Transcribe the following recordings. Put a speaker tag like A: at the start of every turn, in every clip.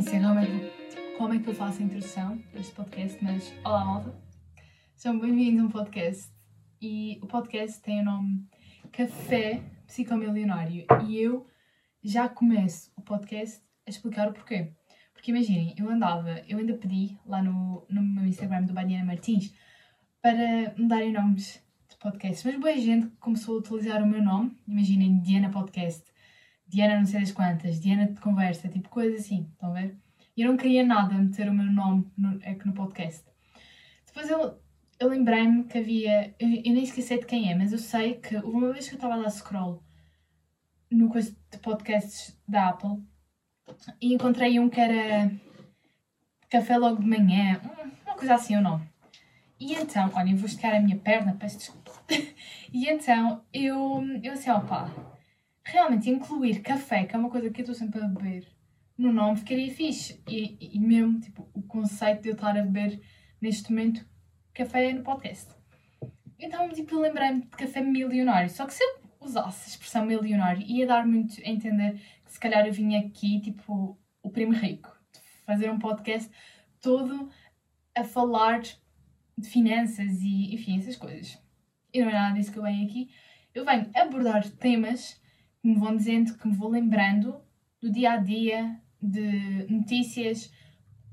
A: é, que, como é que eu faço a introdução deste podcast, mas olá malta. Sejam bem-vindos a um podcast. E o podcast tem o nome Café Psicomilionário. E eu já começo o podcast a explicar o porquê. Porque imaginem, eu andava, eu ainda pedi lá no, no meu Instagram do Badiana Martins para me darem nomes de podcast. Mas boa gente começou a utilizar o meu nome. Imaginem, Diana Podcast Diana não sei das quantas, Diana de conversa, tipo coisas assim, estão a ver? Eu não queria nada meter o meu nome no, aqui no podcast. Depois eu, eu lembrei-me que havia, eu, eu, nem esqueci de quem é, mas eu sei que uma vez que eu estava a scroll no coisa de podcasts da Apple e encontrei um que era Café Logo de Manhã, uma coisa assim o nome. E então, olha, eu vou esticar a minha perna, peço desculpa. e então eu, eu assim, opá, realmente incluir café, que é uma coisa que eu estou sempre a beber, no nome ficaria fixe. E, e mesmo, tipo, o conceito de eu estar a beber neste momento café no podcast. Então, tipo, lembrei-me de café milionário. Só que se eu usasse a expressão milionário, ia dar muito a entender que se calhar eu vinha aqui, tipo, o primo rico, fazer um podcast todo a falar de finanças e, enfim, essas coisas. E não é nada disso que eu venho aqui. Eu venho abordar temas que me vão dizendo, que me vou lembrando do dia a dia, de notícias,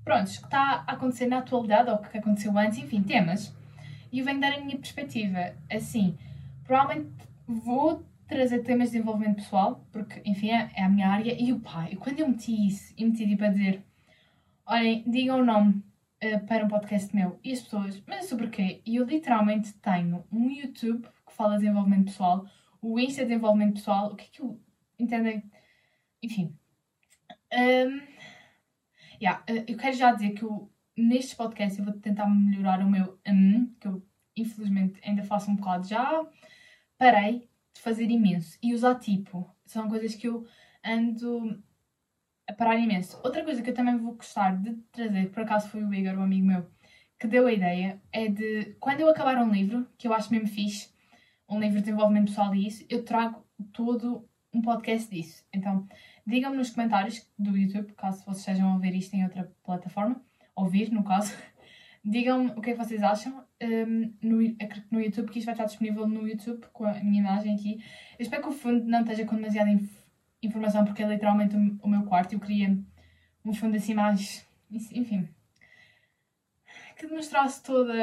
A: prontos, que está a acontecer na atualidade ou que aconteceu antes, enfim, temas. E eu venho dar a minha perspectiva. Assim, provavelmente vou trazer temas de desenvolvimento pessoal, porque, enfim, é, é a minha área. E o pai, quando eu meti isso e meti tipo a dizer: olhem, digam o nome uh, para um podcast meu. E as pessoas, mas sobre o quê? E eu literalmente tenho um YouTube que fala de desenvolvimento pessoal, o Insta de desenvolvimento pessoal, o que é que eu. Entendem? Enfim. Um, yeah, eh, eu quero já dizer que eu, nestes podcasts eu vou tentar melhorar o meu um, que eu infelizmente ainda faço um bocado. Já parei de fazer imenso e usar tipo. São coisas que eu ando a parar imenso. Outra coisa que eu também vou gostar de trazer, por acaso foi o Igor, um amigo meu, que deu a ideia, é de quando eu acabar um livro, que eu acho mesmo fixe, um livro de desenvolvimento pessoal e isso, eu trago todo um podcast disso. Então, digam-me nos comentários do YouTube, caso vocês estejam a ver isto em outra plataforma, ouvir no caso, digam-me o que é que vocês acham um, no, no YouTube, que isto vai estar disponível no YouTube com a minha imagem aqui. Eu espero que o fundo não esteja com demasiada inf informação, porque é literalmente o, o meu quarto. Eu queria um fundo assim mais. Enfim. Que demonstrasse toda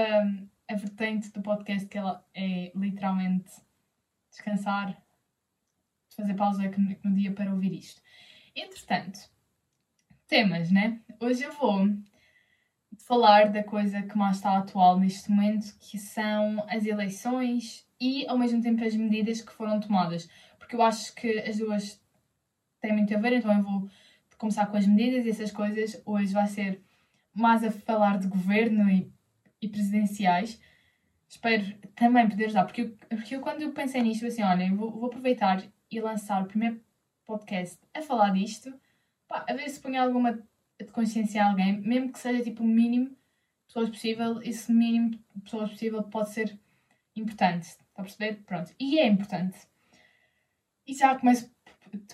A: a vertente do podcast que ela é literalmente descansar, fazer pausa no dia para ouvir isto. Entretanto, temas, né? Hoje eu vou falar da coisa que mais está atual neste momento, que são as eleições e ao mesmo tempo as medidas que foram tomadas, porque eu acho que as duas têm muito a ver, então eu vou começar com as medidas e essas coisas. Hoje vai ser mais a falar de governo e e presidenciais. Espero também poder ajudar, porque eu, porque eu quando eu pensei nisto, assim, olha, vou, vou aproveitar e lançar o primeiro podcast a falar disto, pá, a ver se põe alguma de consciência a alguém, mesmo que seja tipo o mínimo de pessoas possível, esse mínimo de pessoas possível pode ser importante. Está a perceber? Pronto. E é importante. E já começo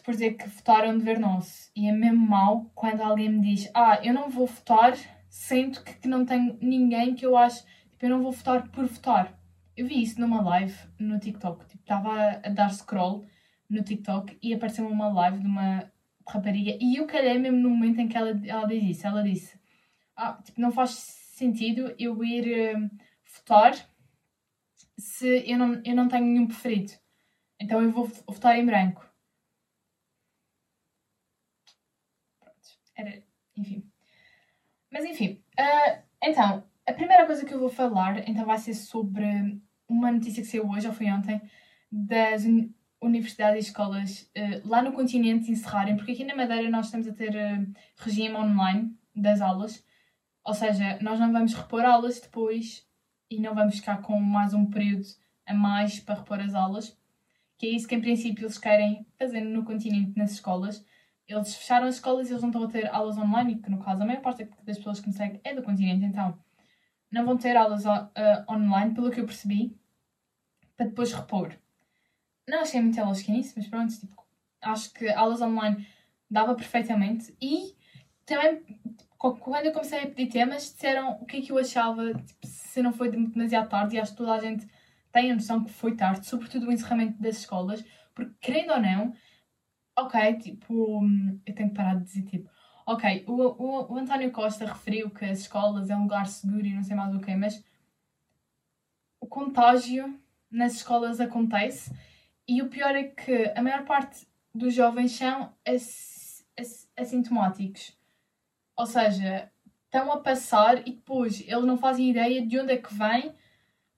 A: por dizer que votar é um dever nosso. E é mesmo mau quando alguém me diz: Ah, eu não vou votar sinto que, que não tenho ninguém que eu acho, tipo, eu não vou votar por votar. Eu vi isso numa live no TikTok, tipo, estava a, dar scroll no TikTok e apareceu uma live de uma rapariga e eu calhei mesmo no momento em que ela, ela diz isso. Ela disse: ah, tipo, não faz sentido eu ir uh, votar se eu não, eu não tenho nenhum preferido. Então eu vou votar em branco. Pronto. Era, enfim. Mas enfim, uh, então, a primeira coisa que eu vou falar então vai ser sobre uma notícia que saiu hoje, ou foi ontem, das universidades e escolas uh, lá no continente encerrarem, porque aqui na Madeira nós estamos a ter uh, regime online das aulas, ou seja, nós não vamos repor aulas depois e não vamos ficar com mais um período a mais para repor as aulas, que é isso que em princípio eles querem fazer no continente nas escolas, eles fecharam as escolas e eles não estão a ter aulas online, que no caso a maior parte das pessoas que me seguem é do continente, então não vão ter aulas uh, online, pelo que eu percebi, para depois repor. Não achei muito lógica nisso, mas pronto, tipo, acho que aulas online dava perfeitamente e também, quando eu comecei a pedir temas, disseram o que é que eu achava, tipo, se não foi demasiado tarde, e acho que toda a gente tem a noção que foi tarde, sobretudo o encerramento das escolas, porque querendo ou não, ok, tipo, eu tenho que parar de dizer tipo, ok, o, o, o António Costa referiu que as escolas é um lugar seguro e não sei mais o que, mas o contágio nas escolas acontece e o pior é que a maior parte dos jovens são assintomáticos. Ou seja, estão a passar e depois eles não fazem ideia de onde é que vem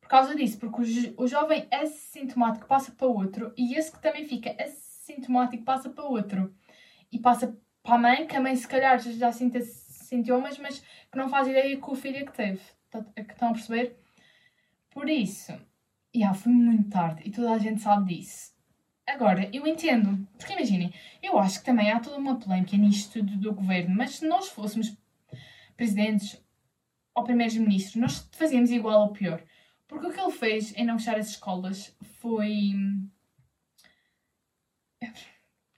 A: por causa disso, porque o, jo o jovem assintomático passa para outro e esse que também fica assintomático passa para outro e passa para a mãe, que a mãe se calhar já sente sintomas, mas que não faz ideia que o filho que teve. Tá, é estão a perceber? Por isso, yeah, foi muito tarde e toda a gente sabe disso. Agora, eu entendo, porque imaginem, eu acho que também há toda uma polémica nisto do governo, mas se nós fôssemos presidentes ou primeiros-ministros, nós fazíamos igual ou pior. Porque o que ele fez em não fechar as escolas foi.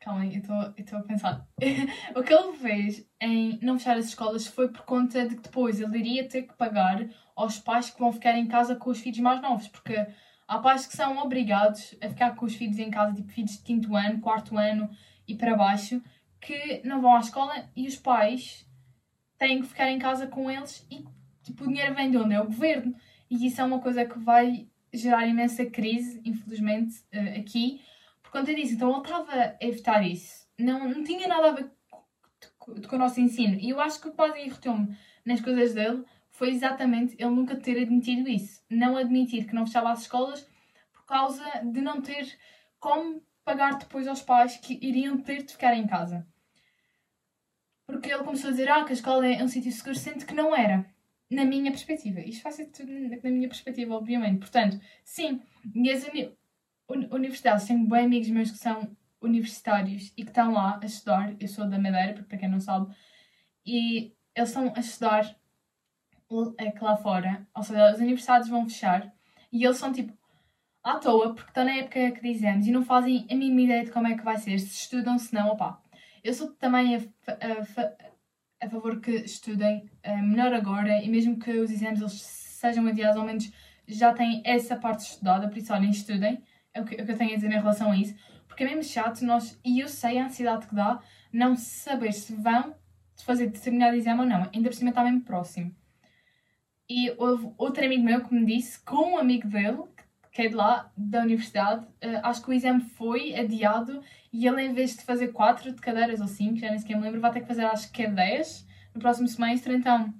A: Calma aí, eu estou a pensar. o que ele fez em não fechar as escolas foi por conta de que depois ele iria ter que pagar aos pais que vão ficar em casa com os filhos mais novos, porque há pais que são obrigados a ficar com os filhos em casa, tipo filhos de quinto ano, quarto ano e para baixo, que não vão à escola e os pais têm que ficar em casa com eles e tipo, o dinheiro vem de onde? É o governo. E isso é uma coisa que vai gerar imensa crise, infelizmente, eh, aqui, conta disso. Então ele estava a evitar isso. Não, não tinha nada a ver com o nosso ensino. E eu acho que o que quase irritou-me nas coisas dele foi exatamente ele nunca ter admitido isso. Não admitir que não fechava as escolas por causa de não ter como pagar depois aos pais que iriam ter de ficar em casa. Porque ele começou a dizer ah, que a escola é um sítio seguro, sendo que não era. Na minha perspectiva. Isto faz tudo na minha perspectiva, obviamente. Portanto, sim, e as uni universidades, tenho bem amigos meus que são universitários e que estão lá a estudar. Eu sou da Madeira, para quem não sabe, e eles estão a estudar lá fora, ou seja, as universidades vão fechar. E eles são tipo à toa, porque estão na época que dizemos e não fazem a mínima ideia de como é que vai ser, se estudam, se não, opá. Eu sou também a, a, a favor que estudem uh, melhor agora. E mesmo que os exames eles sejam adiados, ao menos já têm essa parte estudada, por isso olhem, estudem, é o que, eu tenho a dizer em relação a isso, porque é mesmo chato nós, e eu sei a ansiedade que dá, não saber se vão fazer determinado exame ou não, ainda por cima está mesmo próximo. E houve outro amigo meu que me disse, com um amigo dele, que é de lá, da universidade, uh, acho que o exame foi adiado e ele, em vez de fazer 4 de cadeiras ou 5, já nem sequer me lembro, vai ter que fazer acho que é 10 no próximo semestre. Então,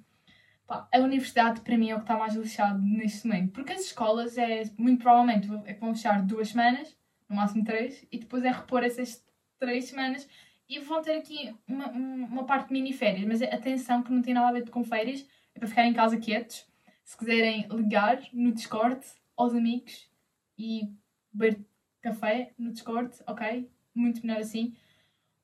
A: pá, a universidade para mim é o que está mais lixado neste momento. Porque as escolas é muito provavelmente é que vão fechar duas semanas, no máximo três, e depois é repor essas três semanas e vão ter aqui uma, uma parte de mini férias. Mas atenção que não tem nada a ver com férias é para ficarem em casa quietos. Se quiserem ligar no Discord aos amigos e beber café no Discord, ok? Muito melhor assim.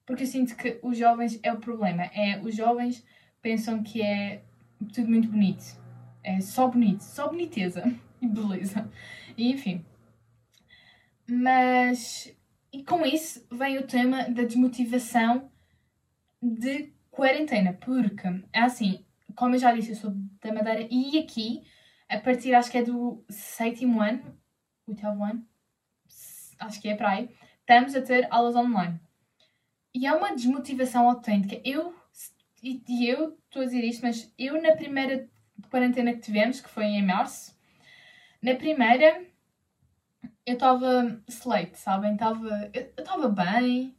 A: Porque eu sinto que os jovens é o problema. É, os jovens pensam que é tudo muito bonito. É só bonito, só boniteza e beleza. E enfim. Mas. E com isso vem o tema da desmotivação de quarentena. Porque, é assim, como eu já disse, eu sou da Madeira e aqui, a partir acho que é do sétimo ano, oitavo ano, acho que é para aí, estamos a ter aulas online. E é uma desmotivação autêntica. Eu, e, e eu estou a dizer isto, mas eu na primeira quarentena que tivemos, que foi em março, na primeira eu estava slate, sabem? Tava, eu estava bem,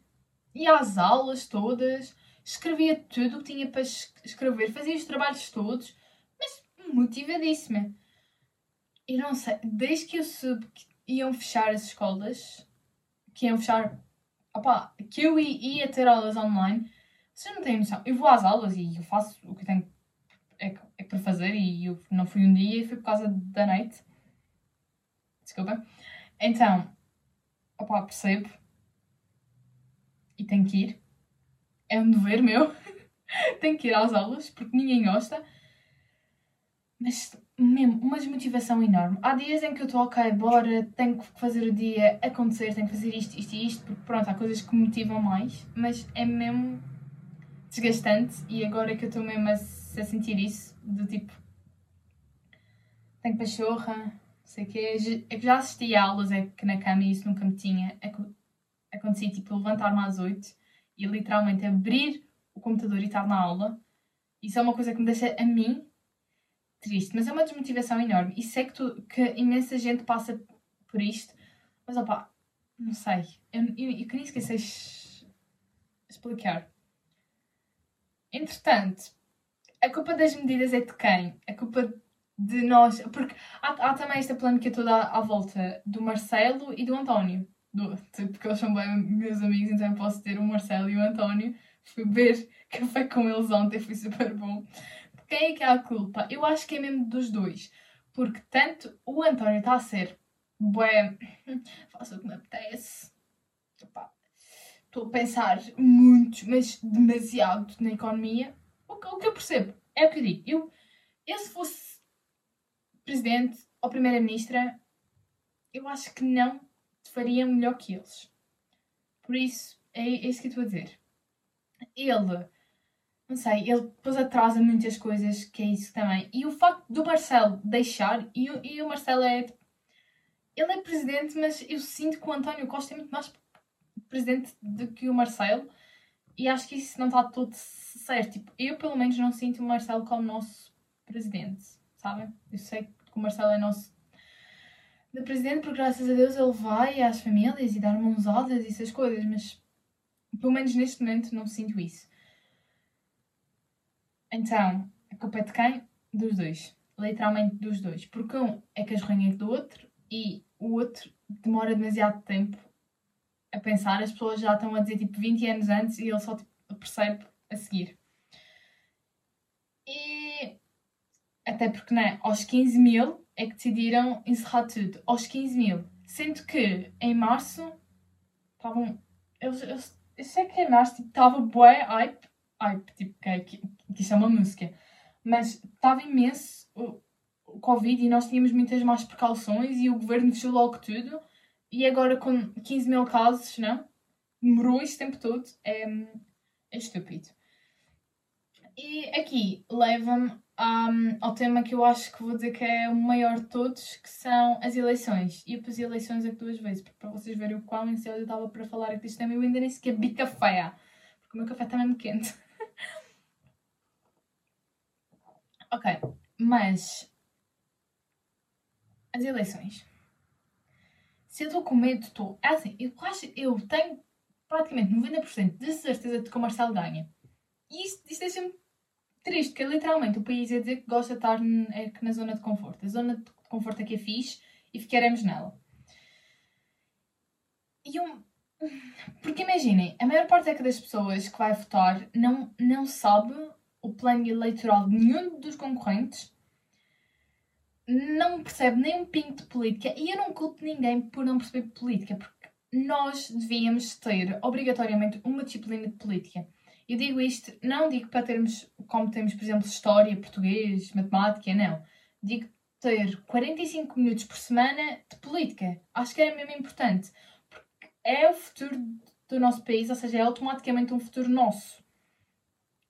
A: ia às aulas todas, escrevia tudo o que tinha para escrever, fazia os trabalhos todos, mas motivadíssima. E não sei, desde que eu soube que iam fechar as escolas, que iam fechar, opa, que eu ia ter aulas online, vocês não têm noção. Eu vou às aulas e eu faço o que tenho é, é para fazer e eu não fui um dia e foi por causa da noite. Desculpa. Então, opa, percebo. E tenho que ir é um dever meu. Tenho que ir às aulas porque ninguém gosta. Mas mesmo, uma desmotivação enorme. Há dias em que eu estou, ok, bora, tenho que fazer o dia acontecer, tenho que fazer isto, isto e isto, porque pronto, há coisas que me motivam mais, mas é mesmo desgastante e agora que eu estou mesmo a, a, sentir isso, do tipo, tenho pachorra, sei o quê, é que já assisti a aulas, é que na cama isso nunca me tinha acontecido, tipo, levantar-me às 8 e literalmente abrir o computador e estar na aula. Isso é uma coisa que me deixa a mim triste, mas é uma desmotivação enorme. E sei que, tu, que imensa gente passa por isto, mas opá, não sei. Eu, eu, eu nem esqueci explicar. Entretanto, a culpa das medidas é de quem? A culpa de nós. Porque há, há também esta polémica toda à, à, volta do Marcelo e do António. Do, porque eles são bem meus amigos, então eu posso ter o Marcelo e o António. Fui beber café com eles ontem, foi super bom. Quem é que é a culpa? Eu acho que é mesmo dos dois. Porque tanto o António está a ser bué, faço o que me apetece. Estou a pensar muito, mas demasiado na economia. O que, o que eu percebo é o que eu digo. Eu, eu se fosse presidente ou primeira-ministra, eu acho que não faria melhor que eles. Por isso, é, é isso que eu estou a dizer. Ele não sei, ele depois atrasa muitas coisas, que é isso também. E o facto do Marcelo deixar, e, e o Marcelo é. Ele é presidente, mas eu sinto que o António Costa é muito mais presidente do que o Marcelo, e acho que isso não está todo certo. Tipo, eu, pelo menos, não sinto o Marcelo como nosso presidente, sabem? Eu sei que o Marcelo é nosso presidente, porque graças a Deus ele vai às famílias e dar mãozadas e essas coisas, mas pelo menos neste momento não sinto isso. Então, a culpa é de quem? Dos dois. Literalmente dos dois. Porque um é casronha do outro e o outro demora demasiado tempo a pensar. As pessoas já estão a dizer tipo 20 anos antes e ele só tipo, percebe a seguir. E até porque, né, aos 15 mil é que decidiram encerrar tudo. Aos 15 mil. Sendo que em março estavam. Eu, eu, eu sei que em março estava tipo, bué hype Ai, tipo, que, que, que isto é uma música. Mas estava imenso o, o Covid e nós tínhamos muitas más precauções e o governo fechou logo tudo. E agora com 15 mil casos, não? Demorou este tempo todo. É, é estúpido. E aqui leva-me um, ao tema que eu acho que vou dizer que é o maior de todos, que são as eleições. E eu pus eleições aqui duas vezes, para vocês verem o quão ansiosa eu estava para falar aqui deste tema. Eu ainda nem sequer bi café, porque o meu café está mesmo quente. Ok, mas as eleições. Se eu estou com medo, estou. É assim, eu acho eu tenho praticamente 90% de certeza de que o Marcelo ganha. E isto, isto deixa-me triste, porque literalmente o país ia dizer que gosta de estar é, na zona de conforto. A zona de conforto é que é fixe e ficaremos nela. E um. Porque imaginem, a maior parte é das pessoas que vai votar não, não sabe o plano eleitoral de nenhum dos concorrentes, não percebe nem um pingo de política e eu não culpo ninguém por não perceber política, porque nós devíamos ter obrigatoriamente uma disciplina de política. Eu digo isto, não digo para termos, como temos, por exemplo, história, português, matemática, não. Digo ter 45 minutos por semana de política. Acho que é mesmo importante, porque é o futuro do nosso país, ou seja, é automaticamente um futuro nosso.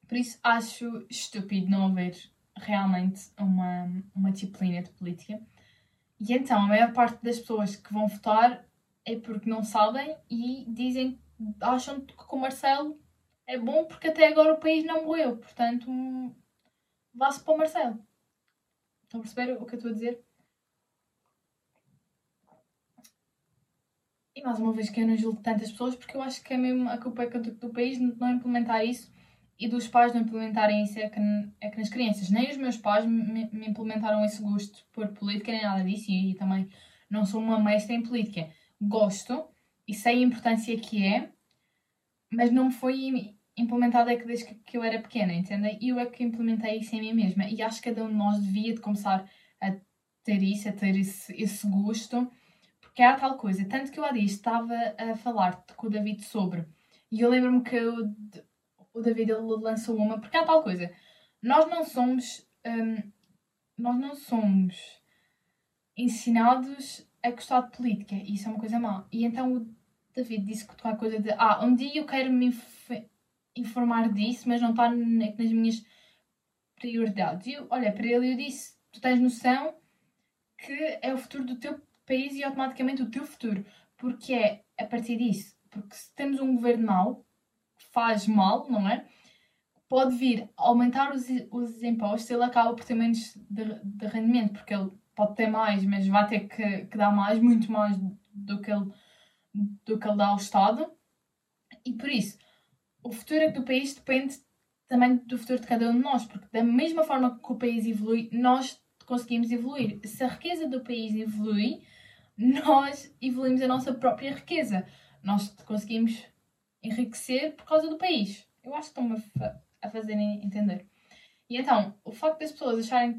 A: Por isso acho estúpido não haver realmente uma, uma disciplina de política. E então a maior parte das pessoas que vão votar é porque não sabem e dizem, acham que o Marcelo é bom porque até agora o país não morreu. Portanto, vá-se para o Marcelo. Estão a perceber o que eu estou a dizer? E mais uma vez que eu não julgo tantas pessoas porque eu acho que é mesmo a culpa é do país não implementar isso e dos pais não implementarem isso é que, é que nas crianças. Nem os meus pais me, me implementaram esse gosto por política, nem nada disso, e, e também não sou uma mestra em política. Gosto e sei a importância que é, mas não me foi implementado é que desde que, que eu era pequena, entendem? E eu é que implementei isso em mim mesma. E acho que cada um de nós devia de começar a ter isso, a ter esse, esse gosto, porque há tal coisa. Tanto que eu há dias estava a falar com o David sobre, e eu lembro-me que eu o David ele lançou uma, porque há tal coisa. Nós não somos. Um, nós não somos ensinados a gostar de política. E isso é uma coisa má. E então o David disse que a coisa de. Ah, um dia eu quero me. informar disso, mas não está nas minhas prioridades. E eu, para ele eu disse: tu tens noção que é o futuro do teu país e automaticamente o teu futuro, porque é a partir disso. Porque se temos um governo mau, faz mal, não é? Pode vir aumentar os, os impostos, ele acaba por ter menos de, de rendimento, porque ele pode ter mais, mas vai ter que, que dar mais, muito mais do que ele, do que ele dá ao Estado. E por isso, o futuro do país depende também do futuro de cada um de nós, porque da mesma forma que o país evolui, nós conseguimos evoluir. Se a riqueza do país evolui, nós evoluímos a nossa própria riqueza. Nós conseguimos enriquecer por causa do país. Eu acho que estão-me a, fazerem entender. E então, o facto das pessoas acharem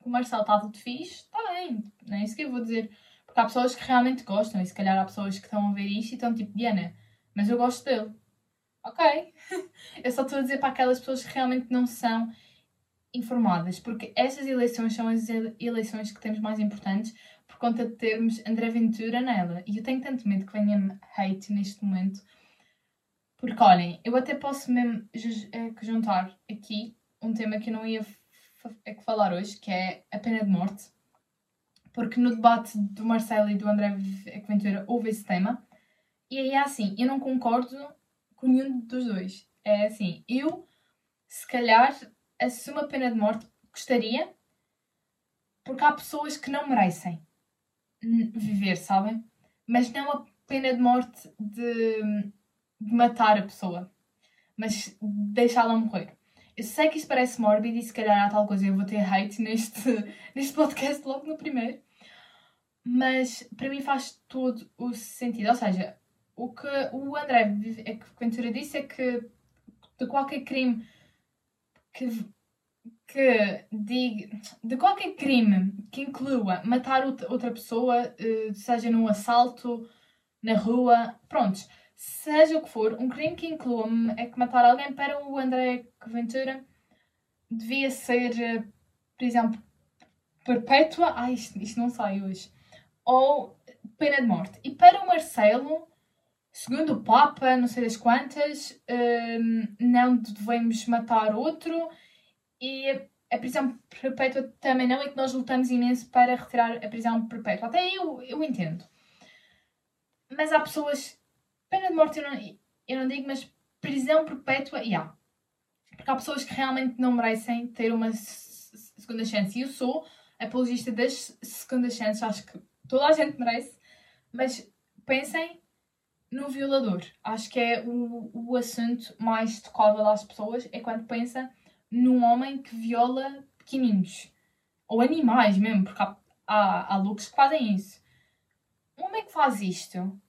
A: que o Marcelo está tudo fixe, está bem. Não é isso que eu vou dizer. Porque há pessoas que realmente gostam, e se calhar há pessoas que estão a ver isto e estão tipo, Diana, mas eu gosto dele ok. Eu só estou a dizer para aquelas pessoas que realmente não são informadas, porque estas eleições são as eleições que temos mais importantes por conta de termos André Ventura nela. E eu tenho tanto medo que venha hate neste momento. Porque, olhem, eu até posso mesmo é juntar aqui um tema que eu não ia é falar hoje, que é a pena de morte. Porque no debate do Marcelo e do André Ventura houve esse tema. E aí é assim, eu não concordo com nenhum dos dois. É assim, eu, se calhar, assumo a pena de morte, gostaria, porque há pessoas que não merecem viver, sabem? Mas não a pena de morte de, de matar a pessoa, mas deixá-la morrer. Eu sei que isto parece mórbido e se calhar há tal coisa, eu vou ter hate neste, neste podcast logo no primeiro, mas para mim faz todo o sentido. Ou seja, o que o André Ventura disse é que de qualquer crime que, que diga, de qualquer crime que inclua matar outra pessoa, eh, seja num assalto, na rua, prontos, seja o que for, um crime que inclua é que matar alguém para o André Ventura devia ser eh, prisão perpétua, ah, isto, isto não sai hoje, ou pena de morte. E para o Marcelo, segundo o Papa, não sei das quantas, um, não devemos matar outro e a prisão perpétua também não, é que nós lutamos imenso para retirar a prisão perpétua. Até eu, eu entendo. Mas há pessoas. Pena de morte eu não, eu não digo, mas prisão perpétua, já. Yeah. Porque há pessoas que realmente não merecem ter uma segunda chance. E eu sou apologista das segundas chances, acho que toda a gente merece. Mas pensem no violador. Acho que é o, o assunto mais tocável às pessoas é quando pensa num homem que viola pequeninos. Ou animais mesmo, porque há, há, há loucos que fazem isso. Um homem que faz isto,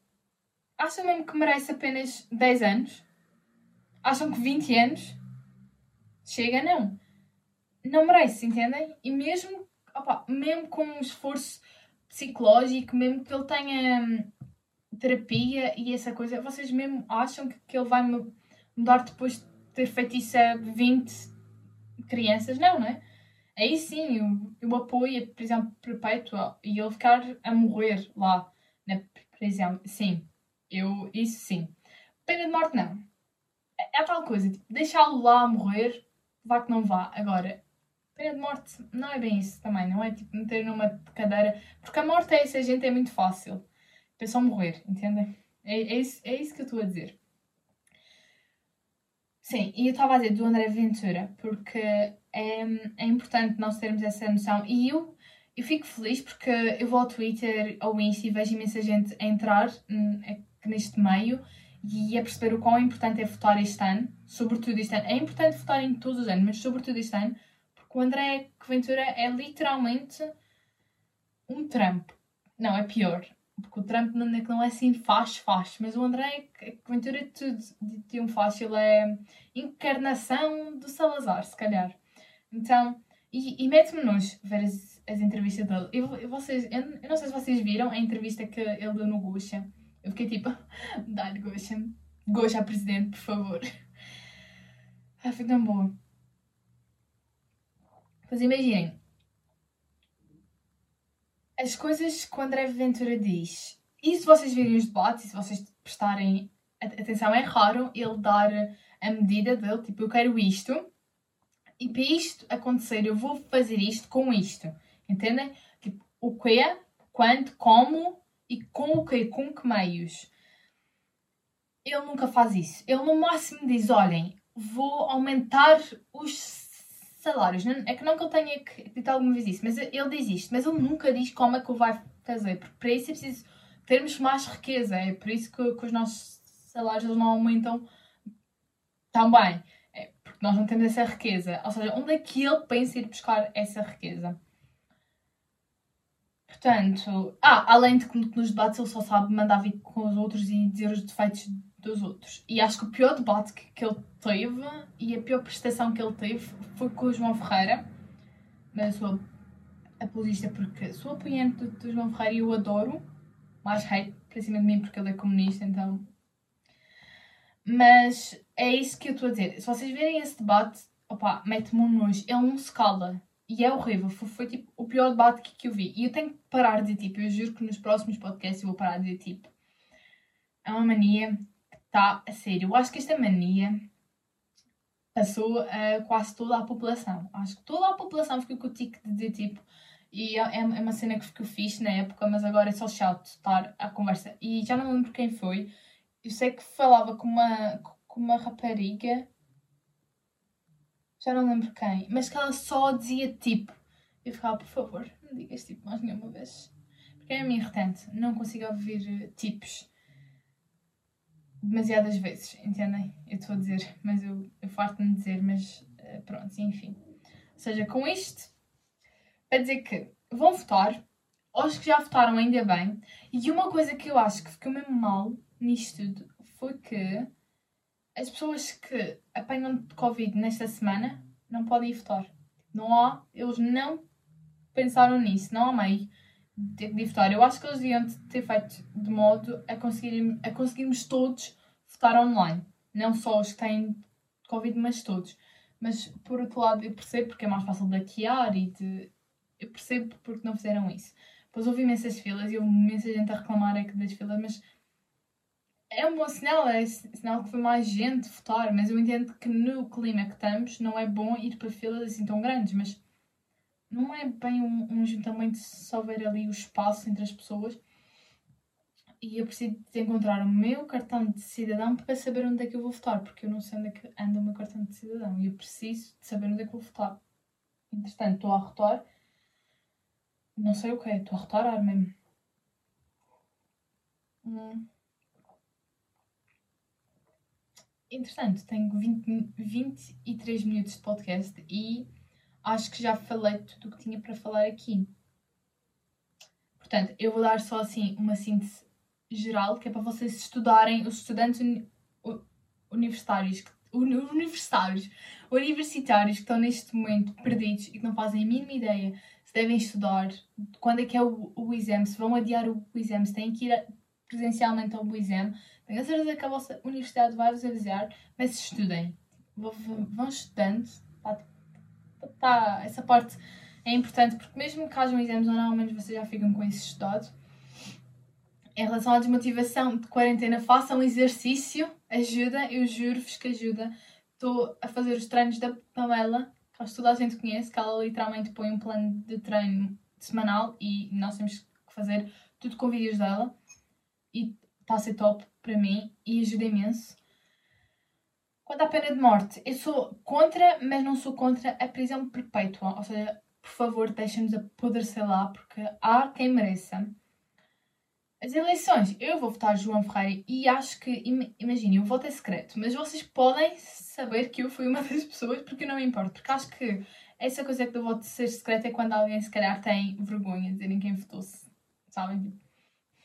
A: acham mesmo que merece apenas 10 anos? Acham que 20 anos? Chega? Não. Não merece, entendem? E mesmo, opa, mesmo com um esforço psicológico, mesmo que ele tenha terapia e essa coisa, vocês mesmo acham que, que ele vai mudar depois de ter feito isso a 20 crianças? Não, não é? Aí sim, eu, eu apoio a prisão perpétua e ele ficar a morrer lá na prisão. Sim, eu, isso sim. Pena de morte, não. É, é tal coisa, tipo, deixá-lo lá a morrer, vá que não vá. Agora, pena de morte não é bem isso também, não é tipo meter numa cadeira. Porque a morte é essa gente, é muito fácil é só morrer, entendem? É, é, isso, é isso que eu estou a dizer. Sim, e eu estava a dizer do André Ventura, porque é, é importante nós termos essa noção. E eu, eu fico feliz porque eu vou ao Twitter ou Insta e vejo imensa gente a entrar hum, neste meio e a perceber o quão importante é votar este ano, sobretudo este ano. É importante votar em todos os anos, mas sobretudo este ano, porque o André Ventura é literalmente um Trump. Não, é pior porque o Trump não é, não é assim faz, faz, mas o André que Ventura é tudo de um fácil, é encarnação do Salazar, se calhar. Então, e, e mete-me nos ver as, as entrevistas dele. Eu, vocês, eu, eu, não sei se vocês viram a entrevista que ele deu no Goxa. Eu fiquei tipo, dá-lhe Goxa. Goxa a presidente, por favor. Ah, foi tão boa. Pois imaginem, as coisas que o André Ventura diz. E se vocês virem os debates, e se vocês prestarem atenção, é raro ele dar a medida dele, tipo, eu quero isto, e para isto acontecer, eu vou fazer isto com isto. Entendem? Tipo, o que, quando, como e com o que, com que meios. Ele nunca faz isso. Ele no máximo diz: olhem, vou aumentar os salários. É que não que eu tenha dito alguma vez isso, mas ele diz isto. Mas ele nunca diz como é que o vai fazer. Porque para isso é preciso termos mais riqueza. É por isso que, que os nossos salários não aumentam tão bem. É porque nós não temos essa riqueza. Ou seja, onde é que ele pensa ir buscar essa riqueza? Portanto, ah, além de que nos debates ele só sabe mandar vir com os outros e dizer os defeitos dos outros. E acho que o pior debate que, que ele teve e a pior prestação que ele teve foi com o João Ferreira. Mas sou apologista porque sou apoiante do, do João Ferreira e eu adoro. Mais hate para cima de mim porque ele é comunista, então. Mas é isso que eu estou a dizer. Se vocês verem esse debate, opa, mete-me um nojo. Ele não se cala. E é horrível. Foi, foi, tipo o pior debate que, que eu vi. E eu tenho que parar de tipo. Eu juro que nos próximos podcasts eu vou parar de tipo. É uma mania Está a sério. Eu acho que esta mania passou a quase toda a população. Acho que toda a população ficou com o tique de dizer tipo. E é, é, é uma cena que eu fiz na época, mas agora é só chato estar a conversa. E já não lembro quem foi. Eu sei que falava com uma, com uma rapariga. Já não lembro quem. Mas que ela só dizia tipo. Eu ficava, por favor, não digas tipo mais nenhuma vez. Porque é meio irritante. Não consigo ouvir tipos demasiadas vezes, entendem? Eu estou a dizer, mas eu, eu farto-me dizer, mas uh, pronto, enfim. Ou seja, com isto, para dizer que vão votar, os que já votaram ainda bem, e uma coisa que eu acho que ficou mesmo mal nisto tudo foi que as pessoas que apanham de Covid nesta semana não podem ir votar. Não há, eles não pensaram nisso, não há meio ter que votar. Eu acho que eles deviam ter feito de modo a, conseguir, a conseguirmos todos votar online. Não só os que têm Covid, mas todos. Mas por outro lado, eu percebo porque é mais fácil de hackear e de. Eu percebo porque não fizeram isso. Depois houve imensas filas e houve imensa gente a reclamar aqui das filas, mas é um bom sinal, é sinal que foi mais gente votar, mas eu entendo que no clima que estamos não é bom ir para filas assim tão grandes, mas não é bem um, um juntamento se houver ali o espaço entre as pessoas. E eu preciso de encontrar o meu cartão de cidadão para saber onde é que eu vou votar, porque eu não sei onde é que anda o meu cartão de cidadão e eu preciso de saber onde é que vou votar. Entretanto, estou a rotar. Não sei o que é, estou a rotar mesmo. Hum. Entretanto, tenho 20, 23 minutos de podcast e acho que já falei tudo o que tinha para falar aqui. Portanto, eu vou dar só assim uma síntese geral, que é para vocês estudarem, os estudantes uni universitários, universitários, universitários que estão neste momento perdidos e que não fazem a mínima ideia se devem estudar, quando é que é o, o exame, se vão adiar o, o exame, se têm que ir presencialmente ao exame, tenho a certeza que a vossa universidade vai vos avisar, mas estudem. Vão estudando, tá, tá, essa parte é importante porque mesmo que hajam exames ou não, ao menos vocês já ficam com esse estudado. Em relação à desmotivação de quarentena, façam exercício, ajuda, eu juro-vos que ajuda. Estou a fazer os treinos da Pamela, que acho que toda a gente conhece, que ela literalmente põe um plano de treino semanal e nós temos que fazer tudo com vídeos dela. Está a ser top para mim e ajuda imenso. Quanto à pena de morte, eu sou contra, mas não sou contra a prisão perpétua. Ou seja, por favor, deixem-nos apodrecer lá, porque há quem mereça. As eleições, eu vou votar João Ferreira e acho que, imaginem, o voto é secreto, mas vocês podem saber que eu fui uma das pessoas porque não me importa. Porque acho que essa coisa do voto ser secreto é quando alguém se calhar tem vergonha de dizer em quem votou, sabem?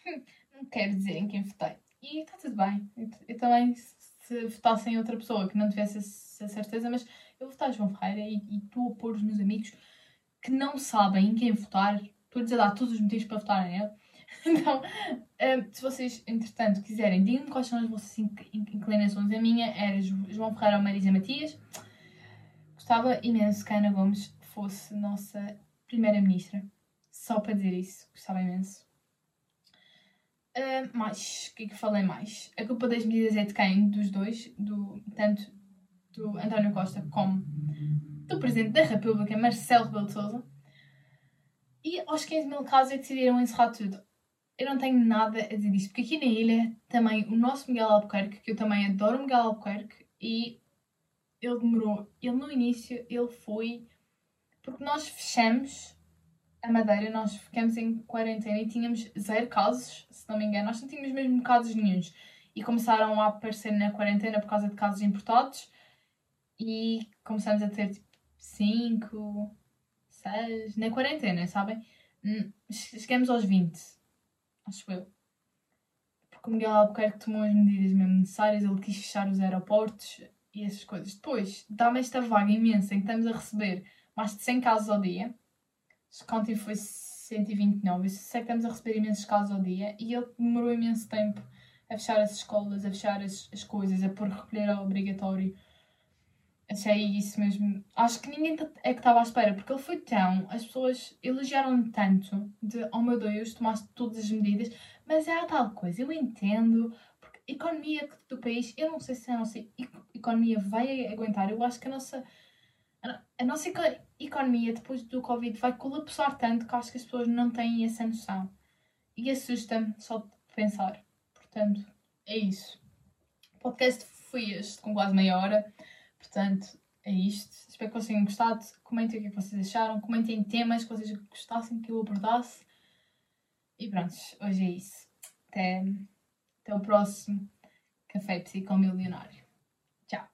A: quero dizer em quem votei. E está tudo bem. Eu, também se votassem outra pessoa que não tivesse essa certeza, mas eu votar João Ferreira e, estou a pôr os meus amigos que não sabem em quem votar, estou a dar todos os motivos para votarem nele. Então, um, se vocês, entretanto, quiserem, digam-me quais são as vossas inclinações. A minha era João Ferreira ou Marisa Matias. Gostava imenso que a Ana Gomes fosse nossa primeira-ministra. Só para dizer isso, gostava imenso. Uh, mais, o que é que falei mais? A culpa das medidas é de quem? Dos dois, do, tanto do António Costa como do Presidente da República, Marcelo Rebelo de Sousa. E aos 15 mil casos é que decidiram encerrar tudo. Eu não tenho nada a dizer disso, porque aqui na ilha também o nosso Miguel Albuquerque, que eu também adoro Miguel Albuquerque, e ele demorou, ele no início, ele foi, porque nós fechamos a Madeira, nós ficamos em quarentena e tínhamos zero casos, se não me engano, nós não tínhamos mesmo casos nenhums. E começaram a aparecer na quarentena por causa de casos importados e começamos a ter tipo 5, 6, na quarentena, sabem? Hum, chegamos aos 20, acho eu. Porque o Miguel Albuquerque tomou as medidas mesmo necessárias, ele quis fechar os aeroportos e essas coisas. Depois, dá-me esta vaga imensa em que estamos a receber mais de 100 casos ao dia ontem foi 129, eu sei que estamos a receber imensos casos ao dia e ele demorou imenso tempo a fechar as escolas, a fechar as, as coisas, a pôr recolher obrigatório. Achei isso mesmo. Acho que ninguém é que estava à espera, porque ele foi tão. As pessoas elogiaram tanto de oh meu Deus, tomaste todas as medidas, mas é a tal coisa, eu entendo, porque a economia do país, eu não sei se a nossa economia vai aguentar, eu acho que a nossa a nossa economia depois do Covid vai colapsar tanto que acho que as pessoas não têm essa noção. E assusta-me só de pensar. Portanto, é isso. O podcast foi este, com quase meia hora. Portanto, é isto. Espero que vocês tenham gostado. Comentem o que, é que vocês acharam. Comentem temas que vocês gostassem que eu abordasse. E pronto, hoje é isso. Até, até o próximo Café Psicomilionário. Tchau.